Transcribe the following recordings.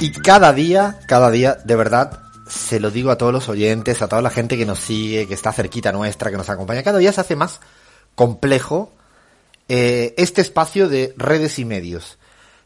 Y cada día, cada día, de verdad, se lo digo a todos los oyentes, a toda la gente que nos sigue, que está cerquita nuestra, que nos acompaña, cada día se hace más complejo eh, este espacio de redes y medios.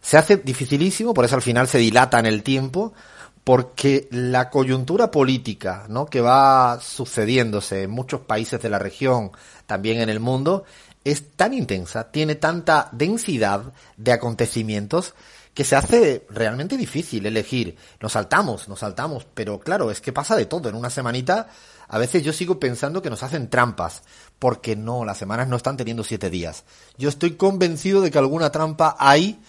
Se hace dificilísimo, por eso al final se dilata en el tiempo, porque la coyuntura política, ¿no? que va sucediéndose en muchos países de la región, también en el mundo, es tan intensa, tiene tanta densidad de acontecimientos que se hace realmente difícil elegir. Nos saltamos, nos saltamos, pero claro, es que pasa de todo. En una semanita, a veces yo sigo pensando que nos hacen trampas, porque no, las semanas no están teniendo siete días. Yo estoy convencido de que alguna trampa hay,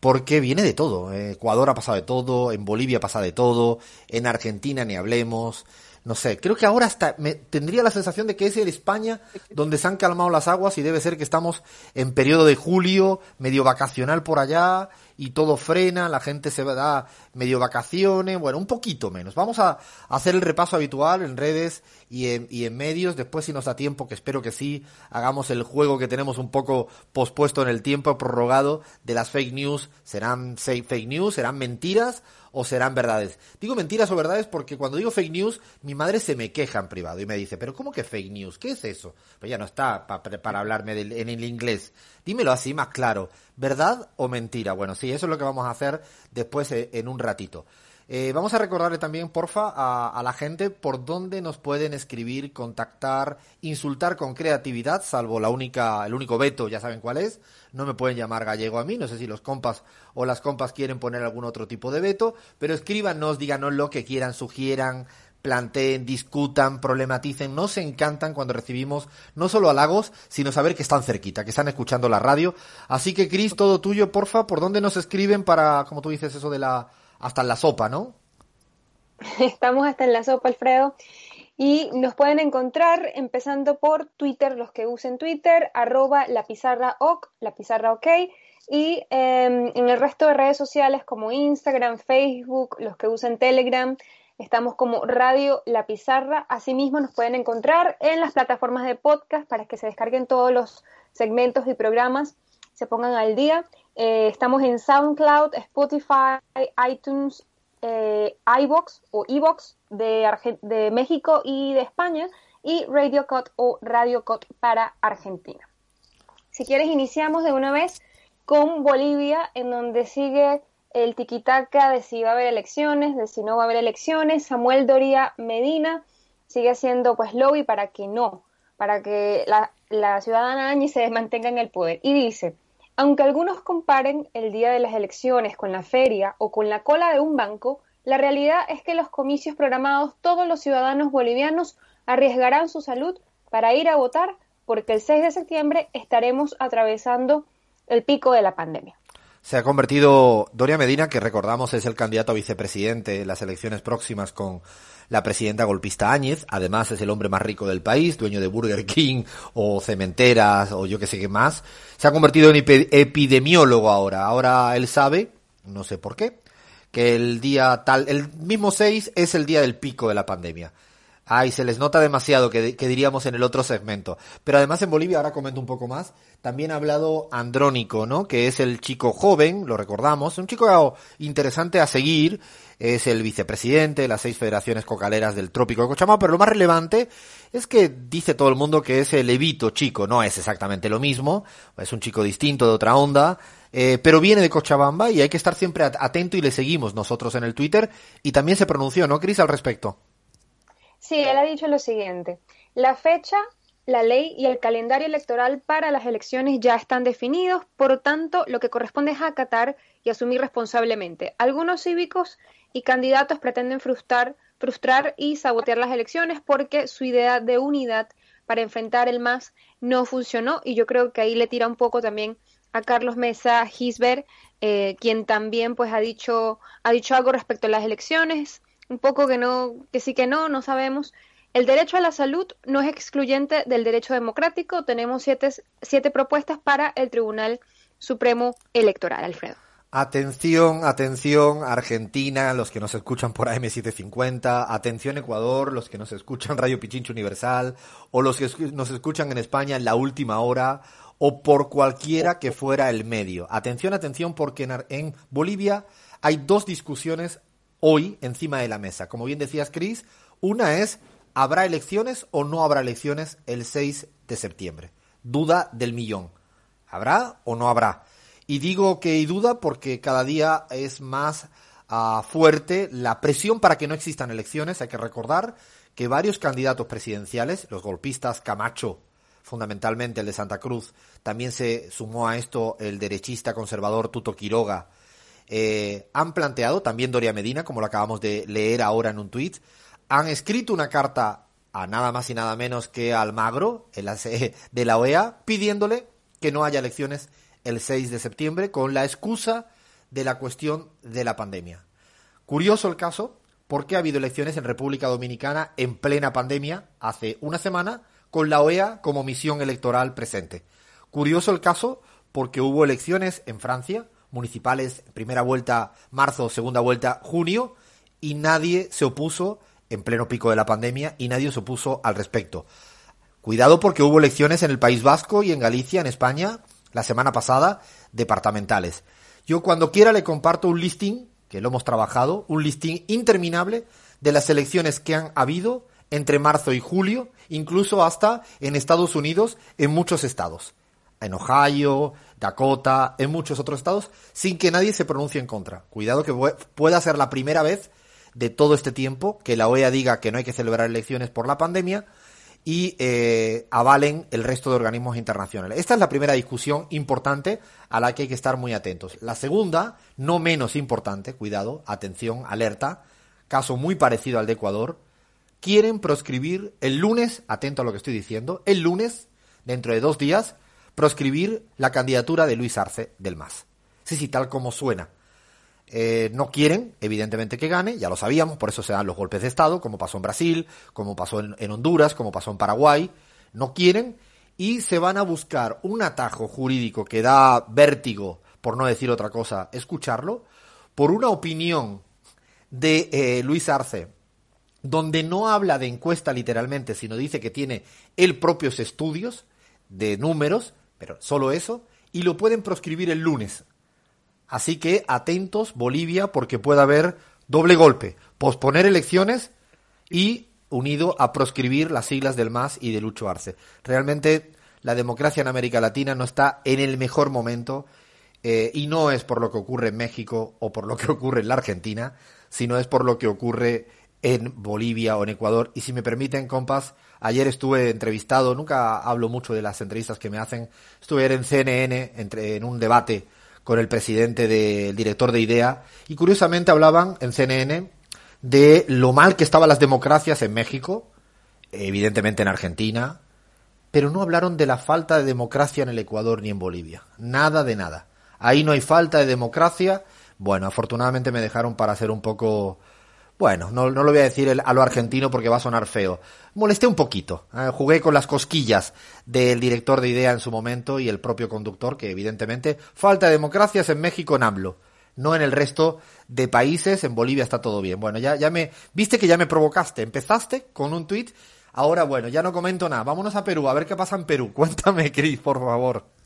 porque viene de todo. Ecuador ha pasado de todo, en Bolivia pasa de todo, en Argentina ni hablemos. No sé, creo que ahora hasta me tendría la sensación de que es el España donde se han calmado las aguas y debe ser que estamos en periodo de julio, medio vacacional por allá, y todo frena, la gente se da medio vacaciones, bueno, un poquito menos. Vamos a hacer el repaso habitual en redes y en, y en medios, después si nos da tiempo, que espero que sí, hagamos el juego que tenemos un poco pospuesto en el tiempo, prorrogado, de las fake news, serán fake news, serán mentiras o serán verdades. Digo mentiras o verdades porque cuando digo fake news, mi madre se me queja en privado y me dice, pero ¿cómo que fake news? ¿Qué es eso? Pues ya no está para hablarme en el inglés. Dímelo así más claro, ¿verdad o mentira? Bueno, sí, eso es lo que vamos a hacer después eh, en un ratito. Eh, vamos a recordarle también, porfa, a, la gente por dónde nos pueden escribir, contactar, insultar con creatividad, salvo la única, el único veto, ya saben cuál es. No me pueden llamar gallego a mí, no sé si los compas o las compas quieren poner algún otro tipo de veto, pero escríbanos, díganos lo que quieran, sugieran, planteen, discutan, problematicen. Nos encantan cuando recibimos no solo halagos, sino saber que están cerquita, que están escuchando la radio. Así que, Cris, todo tuyo, porfa, ¿por dónde nos escriben para, como tú dices, eso de la hasta en la sopa, ¿no? Estamos hasta en la sopa, Alfredo. Y nos pueden encontrar empezando por Twitter, los que usen Twitter, arroba la pizarra ok. Y em, en el resto de redes sociales como Instagram, Facebook, los que usen Telegram, estamos como Radio La Pizarra. Asimismo nos pueden encontrar en las plataformas de podcast para que se descarguen todos los segmentos y programas, se pongan al día. Eh, estamos en SoundCloud, Spotify, iTunes, eh, iBox o iBox de, de México y de España y Radio Cut o Radio Cut para Argentina. Si quieres, iniciamos de una vez con Bolivia, en donde sigue el tiquitaca de si va a haber elecciones, de si no va a haber elecciones. Samuel Doria Medina sigue haciendo pues lobby para que no, para que la, la ciudadana Áñez se mantenga en el poder. Y dice, aunque algunos comparen el día de las elecciones con la feria o con la cola de un banco, la realidad es que los comicios programados todos los ciudadanos bolivianos arriesgarán su salud para ir a votar porque el 6 de septiembre estaremos atravesando el pico de la pandemia. Se ha convertido Doria Medina, que recordamos es el candidato a vicepresidente en las elecciones próximas con la presidenta golpista Áñez, además es el hombre más rico del país, dueño de Burger King o cementeras o yo que sé qué más. Se ha convertido en epidemiólogo ahora. Ahora él sabe, no sé por qué, que el día tal, el mismo 6 es el día del pico de la pandemia. Ay, se les nota demasiado, que, diríamos en el otro segmento. Pero además en Bolivia, ahora comento un poco más, también ha hablado Andrónico, ¿no? Que es el chico joven, lo recordamos, un chico interesante a seguir, es el vicepresidente de las seis federaciones cocaleras del trópico de Cochabamba, pero lo más relevante es que dice todo el mundo que es el Evito chico, no es exactamente lo mismo, es un chico distinto de otra onda, eh, pero viene de Cochabamba y hay que estar siempre atento y le seguimos nosotros en el Twitter y también se pronunció, ¿no, Cris, al respecto? Sí, él ha dicho lo siguiente. La fecha, la ley y el calendario electoral para las elecciones ya están definidos, por tanto, lo que corresponde es acatar y asumir responsablemente. Algunos cívicos y candidatos pretenden frustrar, frustrar y sabotear las elecciones porque su idea de unidad para enfrentar el MAS no funcionó y yo creo que ahí le tira un poco también a Carlos Mesa Gisbert, eh, quien también pues ha dicho, ha dicho algo respecto a las elecciones, un poco que no, que sí que no, no sabemos. El derecho a la salud no es excluyente del derecho democrático. Tenemos siete, siete propuestas para el Tribunal Supremo Electoral, Alfredo. Atención, atención, Argentina, los que nos escuchan por AM750, atención Ecuador, los que nos escuchan Radio Pichincho Universal, o los que nos escuchan en España en la última hora, o por cualquiera que fuera el medio. Atención, atención, porque en, en Bolivia hay dos discusiones hoy encima de la mesa. Como bien decías, Cris, una es, ¿habrá elecciones o no habrá elecciones el 6 de septiembre? Duda del millón. ¿Habrá o no habrá? Y digo que hay duda porque cada día es más uh, fuerte la presión para que no existan elecciones. Hay que recordar que varios candidatos presidenciales, los golpistas Camacho, fundamentalmente el de Santa Cruz, también se sumó a esto el derechista conservador Tuto Quiroga, eh, han planteado, también Doria Medina, como lo acabamos de leer ahora en un tuit, han escrito una carta a nada más y nada menos que al Magro, el de la OEA, pidiéndole que no haya elecciones el 6 de septiembre con la excusa de la cuestión de la pandemia. Curioso el caso, porque ha habido elecciones en República Dominicana en plena pandemia hace una semana, con la OEA como misión electoral presente. Curioso el caso, porque hubo elecciones en Francia, municipales, primera vuelta marzo, segunda vuelta junio, y nadie se opuso en pleno pico de la pandemia y nadie se opuso al respecto. Cuidado porque hubo elecciones en el País Vasco y en Galicia, en España, la semana pasada, departamentales. Yo cuando quiera le comparto un listing, que lo hemos trabajado, un listing interminable de las elecciones que han habido entre marzo y julio, incluso hasta en Estados Unidos, en muchos estados. En Ohio, Dakota, en muchos otros estados, sin que nadie se pronuncie en contra. Cuidado que pueda ser la primera vez de todo este tiempo que la OEA diga que no hay que celebrar elecciones por la pandemia y eh, avalen el resto de organismos internacionales. Esta es la primera discusión importante a la que hay que estar muy atentos. La segunda, no menos importante, cuidado, atención, alerta, caso muy parecido al de Ecuador, quieren proscribir el lunes, atento a lo que estoy diciendo, el lunes, dentro de dos días, proscribir la candidatura de Luis Arce del MAS. Sí, sí, tal como suena. Eh, no quieren, evidentemente, que gane, ya lo sabíamos, por eso se dan los golpes de Estado, como pasó en Brasil, como pasó en, Honduras, como pasó en Paraguay. No quieren y se van a buscar un atajo jurídico que da vértigo, por no decir otra cosa, escucharlo, por una opinión de eh, Luis Arce, donde no habla de encuesta literalmente, sino dice que tiene él propios estudios de números, pero solo eso, y lo pueden proscribir el lunes. Así que atentos, Bolivia, porque puede haber doble golpe, posponer elecciones y unido a proscribir las siglas del MAS y de Lucho Arce. Realmente la democracia en América Latina no está en el mejor momento eh, y no es por lo que ocurre en México o por lo que ocurre en la Argentina, sino es por lo que ocurre en Bolivia o en Ecuador. Y si me permiten, compas, ayer estuve entrevistado, nunca hablo mucho de las entrevistas que me hacen, estuve ayer en CNN entre, en un debate con el presidente del director de IDEA, y curiosamente hablaban en CNN de lo mal que estaban las democracias en México, evidentemente en Argentina, pero no hablaron de la falta de democracia en el Ecuador ni en Bolivia. Nada de nada. Ahí no hay falta de democracia. Bueno, afortunadamente me dejaron para ser un poco bueno, no, no, lo voy a decir a lo argentino porque va a sonar feo. Molesté un poquito. ¿eh? jugué con las cosquillas del director de idea en su momento y el propio conductor, que evidentemente falta de democracias en México en AMLO. No en el resto de países, en Bolivia está todo bien. Bueno, ya, ya me, viste que ya me provocaste. Empezaste con un tuit, ahora bueno, ya no comento nada. Vámonos a Perú, a ver qué pasa en Perú. Cuéntame, Cris, por favor.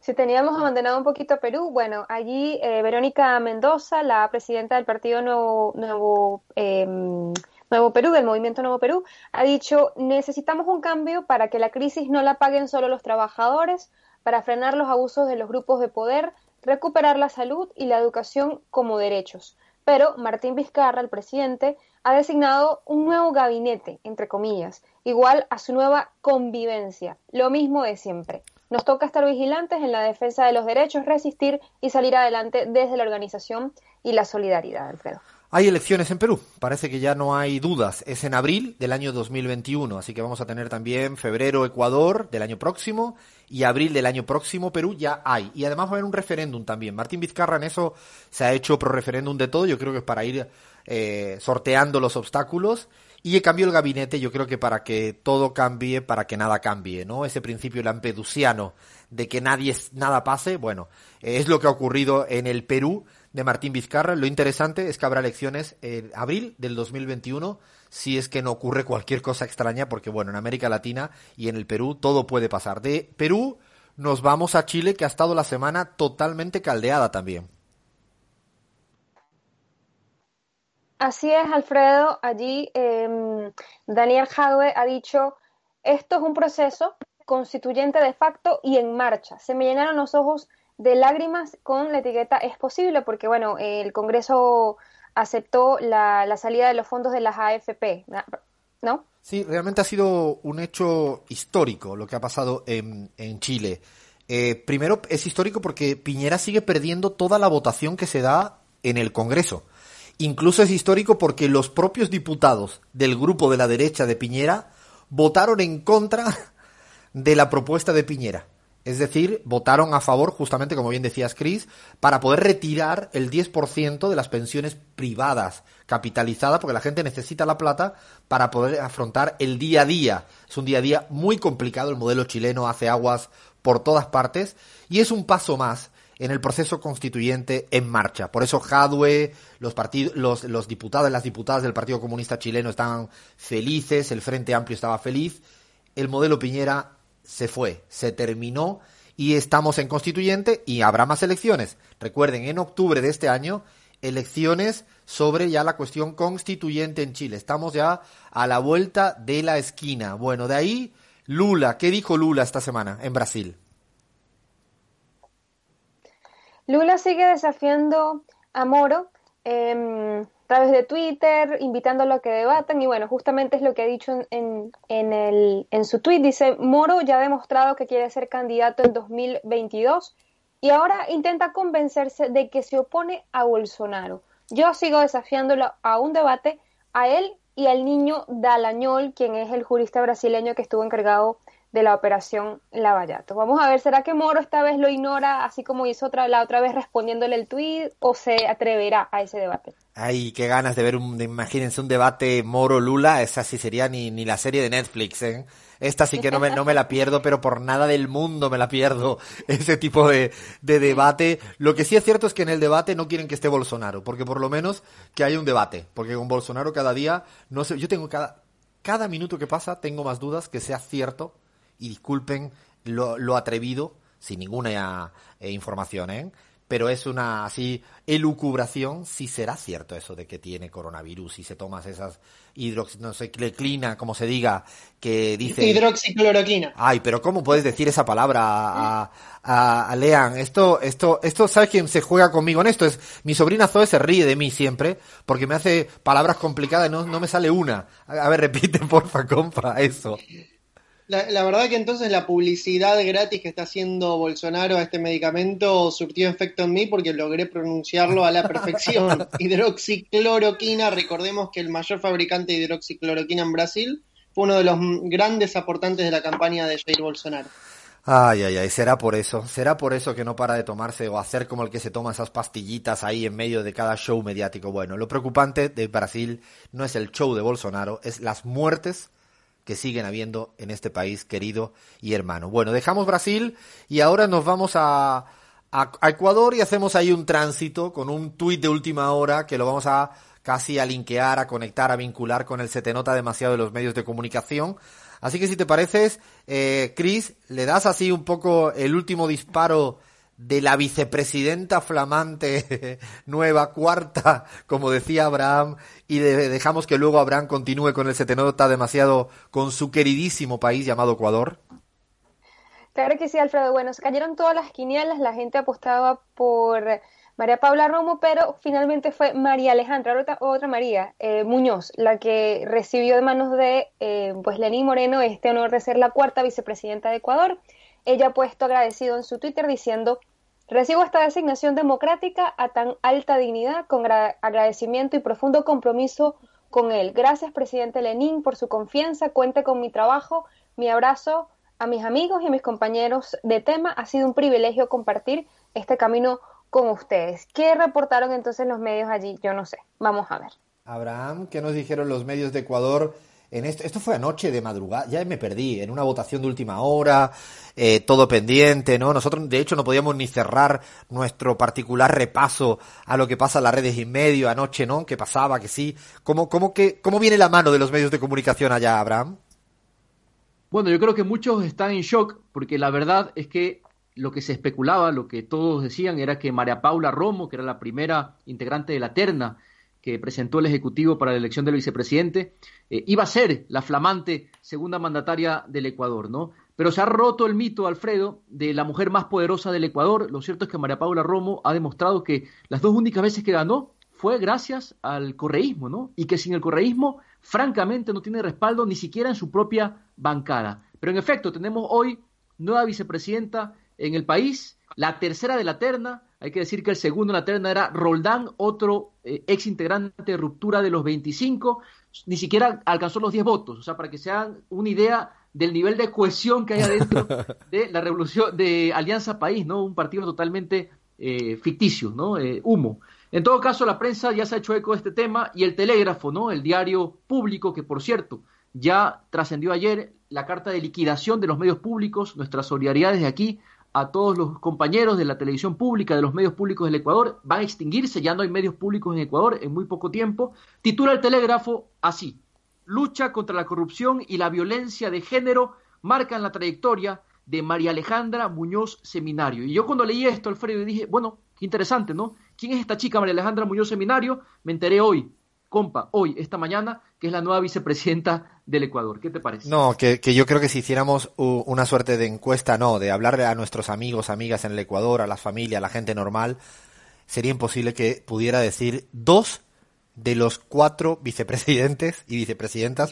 Si teníamos abandonado un poquito Perú, bueno, allí eh, Verónica Mendoza, la presidenta del Partido Nuevo, Nuevo, em, Nuevo Perú, del Movimiento Nuevo Perú, ha dicho, necesitamos un cambio para que la crisis no la paguen solo los trabajadores, para frenar los abusos de los grupos de poder, recuperar la salud y la educación como derechos. Pero Martín Vizcarra, el presidente, ha designado un nuevo gabinete, entre comillas, igual a su nueva convivencia, lo mismo de siempre. Nos toca estar vigilantes en la defensa de los derechos, resistir y salir adelante desde la organización y la solidaridad, Alfredo. Hay elecciones en Perú, parece que ya no hay dudas. Es en abril del año 2021, así que vamos a tener también febrero Ecuador del año próximo y abril del año próximo Perú ya hay. Y además va a haber un referéndum también. Martín Vizcarra en eso se ha hecho pro referéndum de todo, yo creo que es para ir eh, sorteando los obstáculos. Y he cambiado el gabinete, yo creo que para que todo cambie, para que nada cambie, ¿no? Ese principio lampedusiano de que nadie, nada pase, bueno, es lo que ha ocurrido en el Perú de Martín Vizcarra. Lo interesante es que habrá elecciones en abril del 2021 si es que no ocurre cualquier cosa extraña, porque bueno, en América Latina y en el Perú todo puede pasar. De Perú nos vamos a Chile, que ha estado la semana totalmente caldeada también. Así es, Alfredo. Allí em, Daniel Jadwe ha dicho, esto es un proceso constituyente de facto y en marcha. Se me llenaron los ojos de lágrimas con la etiqueta es posible, porque bueno, el Congreso aceptó la, salida de los fondos de las AFP, ¿no? Sí, realmente ha sido un hecho histórico lo que ha pasado en, Chile. Eh, primero, es histórico porque Piñera sigue perdiendo toda la votación que se da en el Congreso. Incluso es histórico porque los propios diputados del grupo de la derecha de Piñera votaron en contra de la propuesta de Piñera. Es decir, votaron a favor, justamente como bien decías, Chris, para poder retirar el 10% de las pensiones privadas capitalizadas, porque la gente necesita la plata para poder afrontar el día a día. Es un día a día muy complicado, el modelo chileno hace aguas por todas partes y es un paso más en el proceso constituyente en marcha. Por eso Jadwe, los, los, los diputados y las diputadas del Partido Comunista Chileno estaban felices, el Frente Amplio estaba feliz, el modelo Piñera se fue, se terminó y estamos en constituyente y habrá más elecciones. Recuerden, en octubre de este año, elecciones sobre ya la cuestión constituyente en Chile. Estamos ya a la vuelta de la esquina. Bueno, de ahí Lula. ¿Qué dijo Lula esta semana en Brasil? Lula sigue desafiando a Moro. Eh, través de Twitter, invitándolo a que debatan y bueno, justamente es lo que ha dicho en, en, el, en su tweet. Dice, Moro ya ha demostrado que quiere ser candidato en 2022 y ahora intenta convencerse de que se opone a Bolsonaro. Yo sigo desafiándolo a un debate a él y al niño Dalañol, quien es el jurista brasileño que estuvo encargado de la operación Lavallato. Vamos a ver, ¿será que Moro esta vez lo ignora así como hizo otra, la otra vez respondiéndole el tuit o se atreverá a ese debate? Ay, qué ganas de ver un, imagínense un debate Moro-Lula, esa sí sería ni, ni la serie de Netflix, ¿eh? Esta sí que no me, no me la pierdo, pero por nada del mundo me la pierdo, ese tipo de, de debate. Lo que sí es cierto es que en el debate no quieren que esté Bolsonaro, porque por lo menos que haya un debate, porque con Bolsonaro cada día, no sé, yo tengo cada, cada minuto que pasa tengo más dudas que sea cierto y disculpen lo, lo atrevido, sin ninguna eh, información, ¿eh? pero es una así elucubración si será cierto eso de que tiene coronavirus, si se tomas esas hidrox, no sé, cleclina, como se diga, que dice... Hidroxicloroquina. Ay, pero ¿cómo puedes decir esa palabra a, a, a, Lean? Esto, esto, esto, ¿sabes quién se juega conmigo en esto? Es, mi sobrina Zoe se ríe de mí siempre, porque me hace palabras complicadas y no, no me sale una. A, ver, repite, porfa, compa, eso. La, verdad que entonces la publicidad gratis que está haciendo Bolsonaro a este medicamento surtió efecto en mí porque logré pronunciarlo a la perfección. hidroxicloroquina, recordemos que el mayor fabricante de hidroxicloroquina en Brasil fue uno de los grandes aportantes de la campaña de Jair Bolsonaro. Ay, ay, ay, será por eso, será por eso que no para de tomarse o hacer como el que se toma esas pastillitas ahí en medio de cada show mediático. Bueno, lo preocupante de Brasil no es el show de Bolsonaro, es las muertes que siguen habiendo en este país querido y hermano. Bueno, dejamos Brasil y ahora nos vamos a, a, Ecuador y hacemos ahí un tránsito con un tuit de última hora que lo vamos a casi a linkear, a conectar, a vincular con el se te nota demasiado de los medios de comunicación. Así que si te pareces, eh, Chris, le das así un poco el último disparo de la vicepresidenta flamante nueva, cuarta, como decía Abraham, y dejamos que luego Abraham continúe con el setenota demasiado con su queridísimo país llamado Ecuador? Claro que sí, Alfredo. Bueno, se cayeron todas las quinielas, la gente apostaba por María Paula Romo, pero finalmente fue María Alejandra, otra, otra María eh, Muñoz, la que recibió de manos de eh, pues Lenín Moreno este honor de ser la cuarta vicepresidenta de Ecuador. Ella ha puesto agradecido en su Twitter diciendo Recibo esta designación democrática a tan alta dignidad con agradecimiento y profundo compromiso con él. Gracias, presidente Lenín, por su confianza. Cuente con mi trabajo. Mi abrazo a mis amigos y mis compañeros de tema. Ha sido un privilegio compartir este camino con ustedes. ¿Qué reportaron entonces los medios allí? Yo no sé. Vamos a ver. Abraham, ¿qué nos dijeron los medios de Ecuador? En esto, esto fue anoche de madrugada, ya me perdí, en una votación de última hora, eh, todo pendiente, ¿no? Nosotros, de hecho, no podíamos ni cerrar nuestro particular repaso a lo que pasa en las redes y medio anoche, ¿no? ¿Qué pasaba? Que sí. ¿Cómo, cómo, que, ¿Cómo viene la mano de los medios de comunicación allá, Abraham? Bueno, yo creo que muchos están en shock porque la verdad es que lo que se especulaba, lo que todos decían era que María Paula Romo, que era la primera integrante de la terna que presentó el Ejecutivo para la elección del vicepresidente, eh, iba a ser la flamante segunda mandataria del Ecuador, ¿no? Pero se ha roto el mito, Alfredo, de la mujer más poderosa del Ecuador. Lo cierto es que María Paula Romo ha demostrado que las dos únicas veces que ganó fue gracias al correísmo, ¿no? Y que sin el correísmo, francamente, no tiene respaldo ni siquiera en su propia bancada. Pero en efecto, tenemos hoy nueva vicepresidenta en el país, la tercera de la terna. Hay que decir que el segundo en la terna era Roldán, otro eh, ex integrante de ruptura de los 25. Ni siquiera alcanzó los 10 votos. O sea, para que se hagan una idea del nivel de cohesión que hay adentro de la revolución de Alianza País, ¿no? Un partido totalmente eh, ficticio, ¿no? Eh, humo. En todo caso, la prensa ya se ha hecho eco de este tema y el telégrafo, ¿no? El diario público, que por cierto, ya trascendió ayer la carta de liquidación de los medios públicos, nuestra solidaridad desde aquí a todos los compañeros de la televisión pública, de los medios públicos del Ecuador, van a extinguirse, ya no hay medios públicos en Ecuador en muy poco tiempo. Titula el telégrafo así, lucha contra la corrupción y la violencia de género marcan la trayectoria de María Alejandra Muñoz Seminario. Y yo cuando leí esto, Alfredo, dije, bueno, qué interesante, ¿no? ¿Quién es esta chica, María Alejandra Muñoz Seminario? Me enteré hoy, compa, hoy, esta mañana, que es la nueva vicepresidenta del Ecuador. ¿Qué te parece? No, que, yo creo que si hiciéramos una suerte de encuesta, no, de hablarle a nuestros amigos, amigas en el Ecuador, a la familia, a la gente normal, sería imposible que pudiera decir dos de los cuatro vicepresidentes y vicepresidentas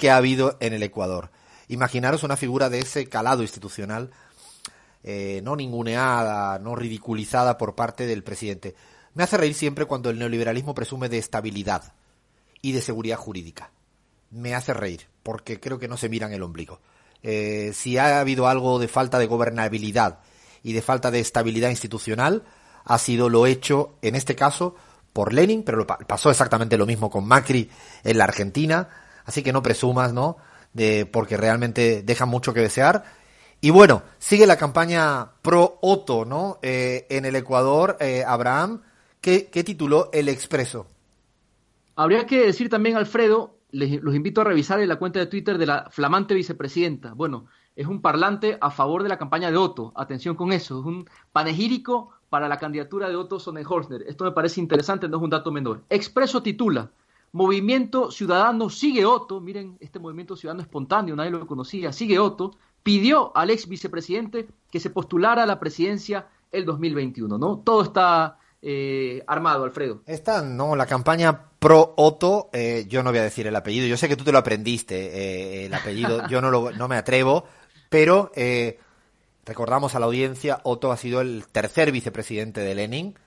que ha habido en el Ecuador. Imaginaros una figura de ese calado institucional, eh, no ninguneada, no ridiculizada por parte del presidente. Me hace reír siempre cuando el neoliberalismo presume de estabilidad y de seguridad jurídica. Me hace reír, porque creo que no se miran el ombligo. Eh, si ha habido algo de falta de gobernabilidad y de falta de estabilidad institucional, ha sido lo hecho, en este caso, por Lenin, pero pasó exactamente lo mismo con Macri en la Argentina, así que no presumas, ¿no? De, porque realmente deja mucho que desear. Y bueno, sigue la campaña pro Otto, ¿no? Eh, en el Ecuador, eh, Abraham, que, que tituló El Expreso. Habría que decir también, Alfredo, les, los invito a revisar en la cuenta de Twitter de la flamante vicepresidenta. Bueno, es un parlante a favor de la campaña de Otto. Atención con eso. Es un panegírico para la candidatura de Otto Sonnenhorstner. Esto me parece interesante, no es un dato menor. Expreso titula. Movimiento Ciudadano sigue Otto. Miren, este movimiento ciudadano espontáneo, nadie lo conocía. Sigue Otto. Pidió al ex vicepresidente que se postulara a la presidencia el 2021. ¿no? Todo está eh, armado, Alfredo. Esta, no, la campaña pro Otto, eh, yo no voy a decir el apellido, yo sé que tú te lo aprendiste, eh, el apellido, yo no, lo, no me atrevo, pero recordamos a la audiencia, Otto ha sido el tercer vicepresidente de Lenin,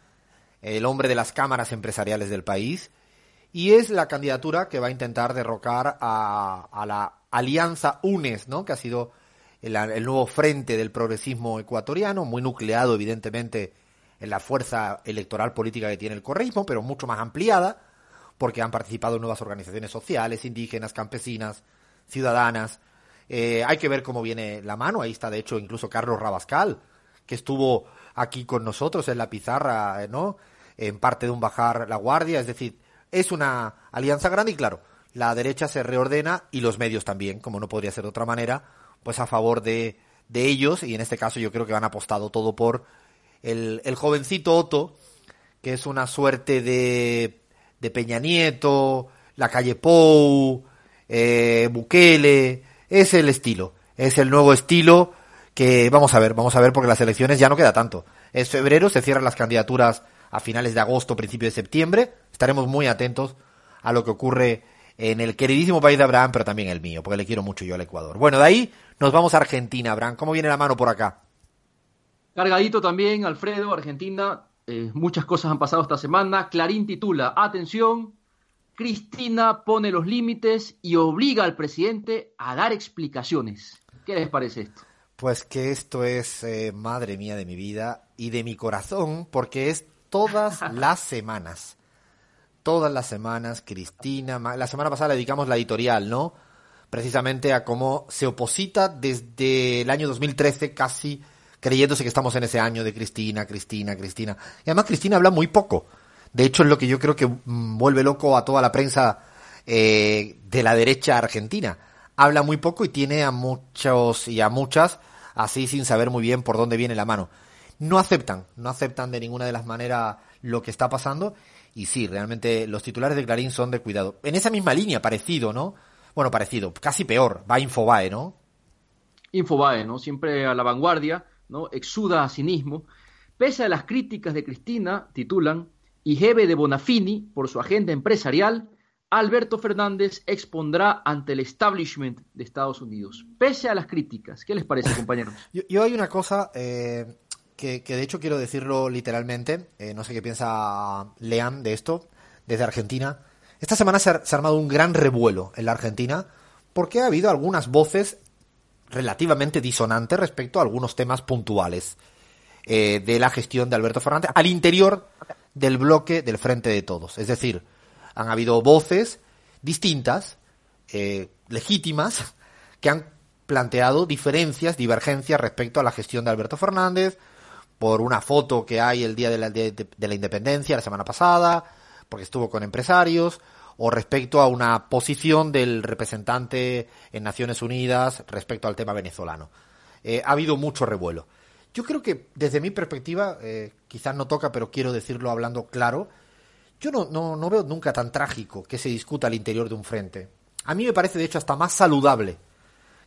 el hombre de las cámaras empresariales del país, y es la candidatura que va a intentar derrocar a, a la Alianza UNES, ¿no? que ha sido el, el, nuevo frente del progresismo ecuatoriano, muy nucleado evidentemente en la fuerza electoral política que tiene el correísmo, pero mucho más ampliada, porque han participado nuevas organizaciones sociales, indígenas, campesinas, ciudadanas. Eh, hay que ver cómo viene la mano. Ahí está, de hecho, incluso Carlos Rabascal, que estuvo aquí con nosotros en la pizarra, ¿no? En parte de un bajar la guardia. Es decir, es una alianza grande y, claro, la derecha se reordena y los medios también, como no podría ser de otra manera, pues a favor de, de ellos. Y en este caso, yo creo que han apostado todo por el, el jovencito Otto, que es una suerte de, de Peña Nieto, la calle Pou, eh, Bukele, es el estilo, es el nuevo estilo que vamos a ver, vamos a ver porque las elecciones ya no queda tanto. Es febrero, se cierran las candidaturas a finales de agosto, principio de septiembre, estaremos muy atentos a lo que ocurre en el queridísimo país de Abraham, pero también el mío, porque le quiero mucho yo al Ecuador. Bueno, de ahí nos vamos a Argentina, Abraham. ¿Cómo viene la mano por acá? Cargadito también, Alfredo, Argentina. Eh, muchas cosas han pasado esta semana. Clarín titula, atención, Cristina pone los límites y obliga al presidente a dar explicaciones. ¿Qué les parece esto? Pues que esto es, eh, madre mía de mi vida y de mi corazón, porque es todas las semanas. Todas las semanas, Cristina, la semana pasada le dedicamos la editorial, ¿no? Precisamente a cómo se oposita desde el año 2013 casi creyéndose que estamos en ese año de Cristina, Cristina, Cristina. Y además Cristina habla muy poco. De hecho, es lo que yo creo que mm, vuelve loco a toda la prensa eh, de la derecha argentina. Habla muy poco y tiene a muchos y a muchas así sin saber muy bien por dónde viene la mano. No aceptan, no aceptan de ninguna de las maneras lo que está pasando. Y sí, realmente los titulares de Clarín son de cuidado. En esa misma línea, parecido, ¿no? Bueno, parecido, casi peor, va Infobae, ¿no? Infobae, ¿no? Siempre a la vanguardia, ¿no? Exuda a cinismo. Pese a las críticas de Cristina, titulan, y Jebe de Bonafini, por su agenda empresarial, Alberto Fernández expondrá ante el establishment de Estados Unidos, pese a las críticas. ¿Qué les parece, compañeros? yo, hay una cosa eh, que, de hecho quiero decirlo literalmente, eh, no sé qué piensa Lean de esto, desde Argentina. Esta semana se ha, armado un gran revuelo en la Argentina porque ha habido algunas voces relativamente disonantes respecto a algunos temas puntuales eh, de la gestión de Alberto Fernández al interior del bloque del Frente de Todos. Es decir, han habido voces distintas, eh, legítimas, que han planteado diferencias, divergencias respecto a la gestión de Alberto Fernández, por una foto que hay el día de la, de, la independencia, la semana pasada, porque estuvo con empresarios, o respecto a una posición del representante en Naciones Unidas respecto al tema venezolano. Eh, ha habido mucho revuelo. Yo creo que desde mi perspectiva, eh, quizás no toca, pero quiero decirlo hablando claro, yo no, no, no veo nunca tan trágico que se discuta al interior de un frente. A mí me parece, de hecho, hasta más saludable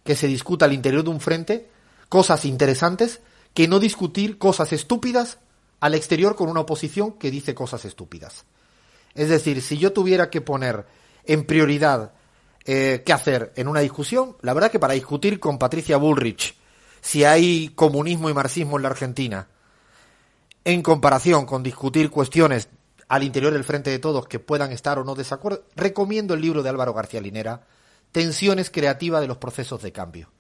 que se discuta al interior de un frente cosas interesantes que no discutir cosas estúpidas al exterior con una oposición que dice cosas estúpidas. Es decir, si yo tuviera que poner en prioridad eh, qué hacer en una discusión, la verdad que para discutir con Patricia Bullrich si hay comunismo y marxismo en la Argentina, en comparación con discutir cuestiones al interior del Frente de Todos que puedan estar o no desacuerdo, recomiendo el libro de Álvaro García Linera, Tensiones creativas de los procesos de cambio,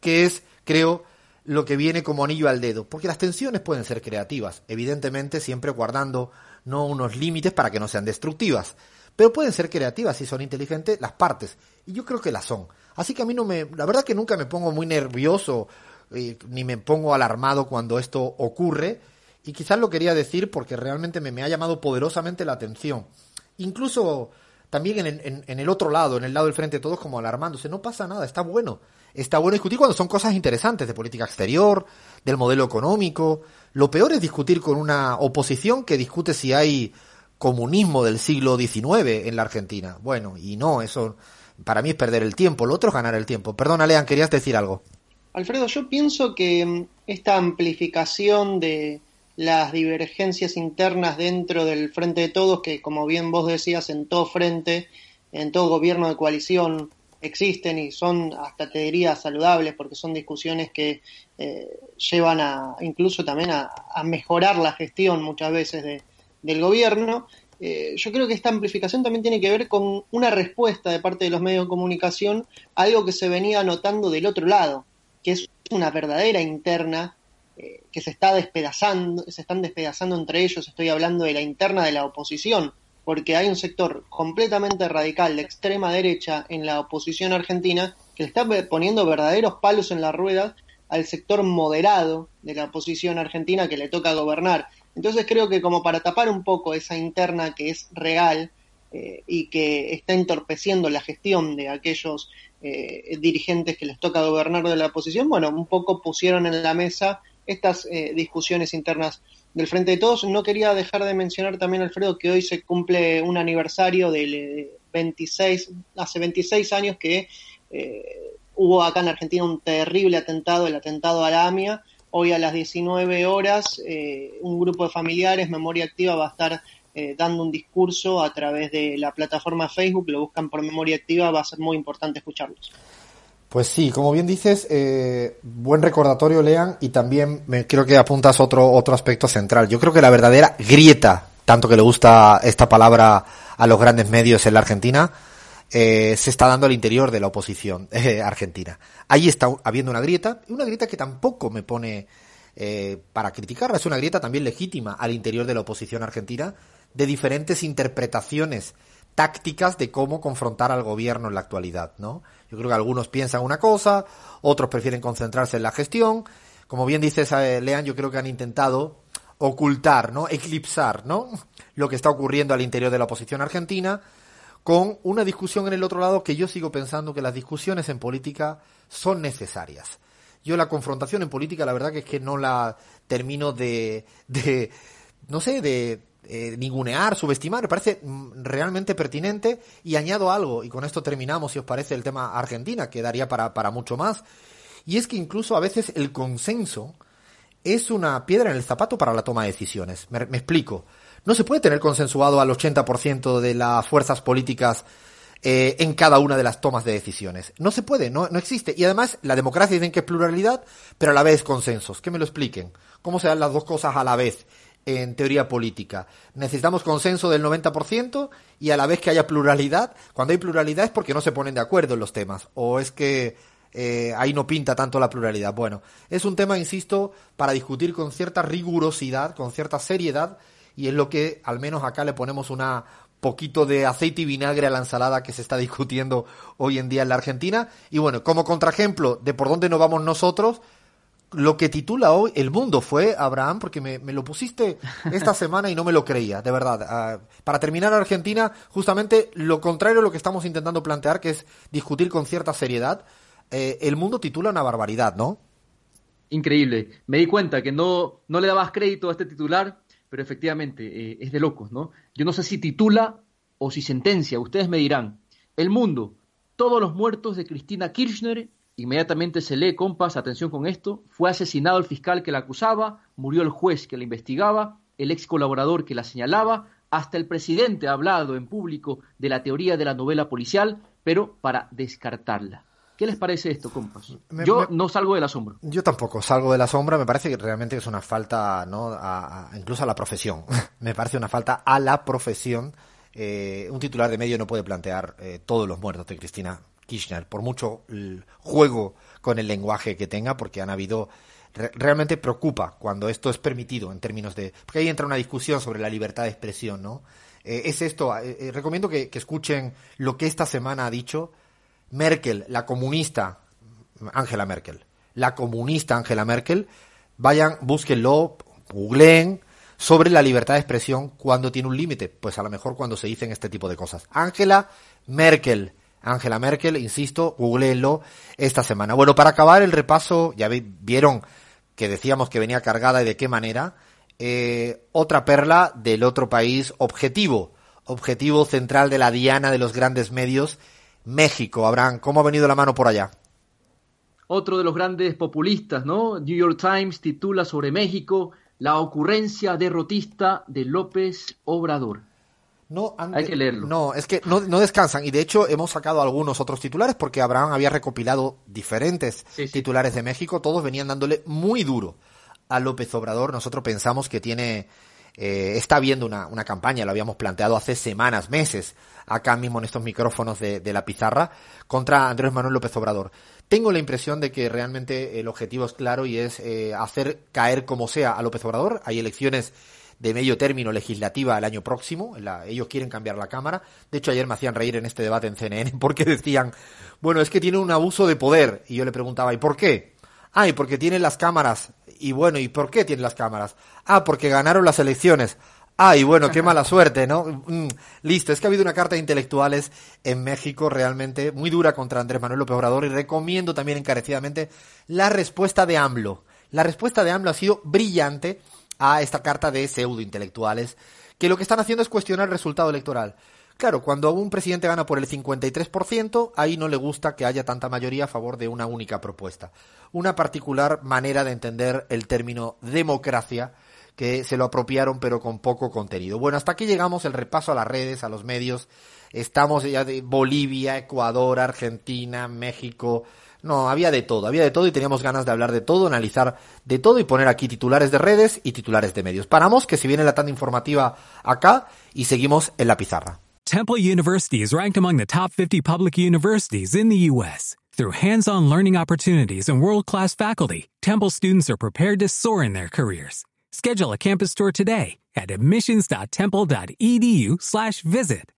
que es, creo, lo que viene como anillo al dedo, porque las tensiones pueden ser creativas, evidentemente siempre guardando no unos límites para que no sean destructivas, pero pueden ser creativas si son inteligentes las partes, y yo creo que las son. Así que a mí no me, la verdad que nunca me pongo muy nervioso, eh, ni me pongo alarmado cuando esto ocurre, y quizás lo quería decir porque realmente me, ha llamado poderosamente la atención. Incluso también en, en, el otro lado, en el lado del frente todos, como alarmándose. No pasa nada, está bueno. Está bueno discutir cuando son cosas interesantes de política exterior, del modelo económico. Lo peor es discutir con una oposición que discute si hay comunismo del siglo XIX en la Argentina. Bueno, y no, eso para mí es perder el tiempo. Lo otro es ganar el tiempo. Perdona, Lean, querías decir algo. Alfredo, yo pienso que mm, esta amplificación de, las divergencias internas dentro del Frente de Todos, que como bien vos decías, en todo frente, en todo gobierno de coalición existen y son, hasta te diría, saludables, porque son discusiones que eh, llevan a, incluso también a, mejorar la gestión muchas veces de, del gobierno. Eh, yo creo que esta amplificación también tiene que ver con una respuesta de parte de los medios de comunicación a algo que se venía notando del otro lado, que es una verdadera interna eh, que se está despedazando, se están despedazando entre ellos, estoy hablando de la interna de la oposición, porque hay un sector completamente radical de extrema derecha en la oposición argentina que le está poniendo verdaderos palos en la rueda al sector moderado de la oposición argentina que le toca gobernar. Entonces creo que como para tapar un poco esa interna que es real eh, y que está entorpeciendo la gestión de aquellos eh, dirigentes que les toca gobernar de la oposición, bueno, un poco pusieron en la mesa estas eh, discusiones internas del Frente de Todos. No quería dejar de mencionar también, Alfredo, que hoy se cumple un aniversario del 26, eh, hace 26 años que eh, hubo acá en Argentina un terrible atentado, el atentado a la AMIA. Hoy a las 19 horas, un grupo de familiares, Memoria Activa, va a estar dando un discurso a través de la plataforma Facebook, lo buscan por Memoria Activa, va a ser muy importante escucharlos. Pues sí, como bien dices, eh, buen recordatorio, Lean, y también me creo que apuntas otro, otro aspecto central. Yo creo que la verdadera grieta, tanto que le gusta esta palabra a los grandes medios en la Argentina, eh, se está dando al interior de la oposición eh, argentina. Ahí está habiendo una grieta, una grieta que tampoco me pone eh, para criticarla, es una grieta también legítima al interior de la oposición argentina, de diferentes interpretaciones tácticas de cómo confrontar al gobierno en la actualidad, ¿no? Yo creo que algunos piensan una cosa, otros prefieren concentrarse en la gestión. Como bien dices, eh, Lean, yo creo que han intentado ocultar, ¿no? Eclipsar, ¿no? Lo que está ocurriendo al interior de la oposición argentina con una discusión en el otro lado que yo sigo pensando que las discusiones en política son necesarias. Yo la confrontación en política, la verdad que es que no la termino de, de no sé, de, eh, ningunear, subestimar, me parece mm, realmente pertinente y añado algo, y con esto terminamos, si os parece, el tema Argentina, que daría para, para mucho más, y es que incluso a veces el consenso es una piedra en el zapato para la toma de decisiones. Me, explico. No se puede tener consensuado al 80% de las fuerzas políticas eh, en cada una de las tomas de decisiones. No se puede, no, no existe. Y además, la democracia dicen que es pluralidad, pero a la vez consensos. Que me lo expliquen. ¿Cómo se dan las dos cosas a la vez? En teoría política. Necesitamos consenso del 90% y a la vez que haya pluralidad. Cuando hay pluralidad es porque no se ponen de acuerdo en los temas o es que eh, ahí no pinta tanto la pluralidad. Bueno, es un tema, insisto, para discutir con cierta rigurosidad, con cierta seriedad y es lo que al menos acá le ponemos una poquito de aceite y vinagre a la ensalada que se está discutiendo hoy en día en la Argentina. Y bueno, como contraejemplo de por dónde nos vamos nosotros, lo que titula hoy El Mundo fue, Abraham, porque me, lo pusiste esta semana y no me lo creía, de verdad. Ah, para terminar Argentina, justamente lo contrario a lo que estamos intentando plantear, que es discutir con cierta seriedad, eh, El Mundo titula una barbaridad, ¿no? Increíble. Me di cuenta que no, no le dabas crédito a este titular, pero efectivamente eh, es de locos, ¿no? Yo no sé si titula o si sentencia, ustedes me dirán. El Mundo, todos los muertos de Cristina Kirchner Inmediatamente se lee, compas, atención con esto, fue asesinado el fiscal que la acusaba, murió el juez que la investigaba, el ex colaborador que la señalaba, hasta el presidente ha hablado en público de la teoría de la novela policial, pero para descartarla. ¿Qué les parece esto, compas? yo no salgo de la sombra. Yo tampoco salgo de la sombra. Me parece que realmente es una falta, ¿no? incluso a la profesión. me parece una falta a la profesión. Eh, un titular de medio no puede plantear eh, todos los muertos de Cristina Kirchner, por mucho juego con el lenguaje que tenga, porque han habido realmente preocupa cuando esto es permitido en términos de porque ahí entra una discusión sobre la libertad de expresión, ¿no? Eh, es esto. Eh, eh, recomiendo que, escuchen lo que esta semana ha dicho Merkel, la comunista Angela Merkel, la comunista Angela Merkel. Vayan, búsquenlo, googleen sobre la libertad de expresión cuando tiene un límite. Pues a lo mejor cuando se dicen este tipo de cosas. Angela Merkel Angela Merkel, insisto, googleenlo esta semana. Bueno, para acabar el repaso, ya vieron que decíamos que venía cargada y de qué manera. Eh, otra perla del otro país objetivo, objetivo central de la diana de los grandes medios, México. Abraham, ¿cómo ha venido la mano por allá? Otro de los grandes populistas, ¿no? New York Times titula sobre México la ocurrencia derrotista de López Obrador. No, Hay que leerlo. No, es que no, descansan. Y de hecho hemos sacado algunos otros titulares porque Abraham había recopilado diferentes titulares de México. Todos venían dándole muy duro a López Obrador. Nosotros pensamos que tiene, eh, está viendo una, una, campaña, lo habíamos planteado hace semanas, meses, acá mismo en estos micrófonos de, la pizarra, contra Andrés Manuel López Obrador. Tengo la impresión de que realmente el objetivo es claro y es eh, hacer caer como sea a López Obrador. Hay elecciones de medio término legislativa el año próximo. ellos quieren cambiar la Cámara. De hecho, ayer me hacían reír en este debate en CNN porque decían, bueno, es que tiene un abuso de poder. Y yo le preguntaba, ¿y por qué? Ah, y porque tiene las cámaras. Y bueno, ¿y por qué tiene las cámaras? Ah, porque ganaron las elecciones. Ah, y bueno, qué mala suerte, ¿no? Mm, listo, es que ha habido una carta de intelectuales en México realmente muy dura contra Andrés Manuel López Obrador y recomiendo también encarecidamente la respuesta de AMLO. La respuesta de AMLO ha sido brillante a esta carta de pseudo intelectuales que lo que están haciendo es cuestionar el resultado electoral. Claro, cuando un presidente gana por el 53%, ahí no le gusta que haya tanta mayoría a favor de una única propuesta. Una particular manera de entender el término democracia que se lo apropiaron pero con poco contenido. Bueno, hasta aquí llegamos el repaso a las redes, a los medios. Estamos ya de Bolivia, Ecuador, Argentina, México, No, había de todo, había de todo y teníamos ganas de hablar de todo, analizar de todo y poner aquí titulares de redes y titulares de medios. Paramos, que si viene la tanda informativa acá y seguimos en la pizarra. Temple University is ranked among the top 50 public universities in the U.S. Through hands-on learning opportunities and world-class faculty, Temple students are prepared to soar in their careers. Schedule a campus tour today at admissions.temple.edu/visit.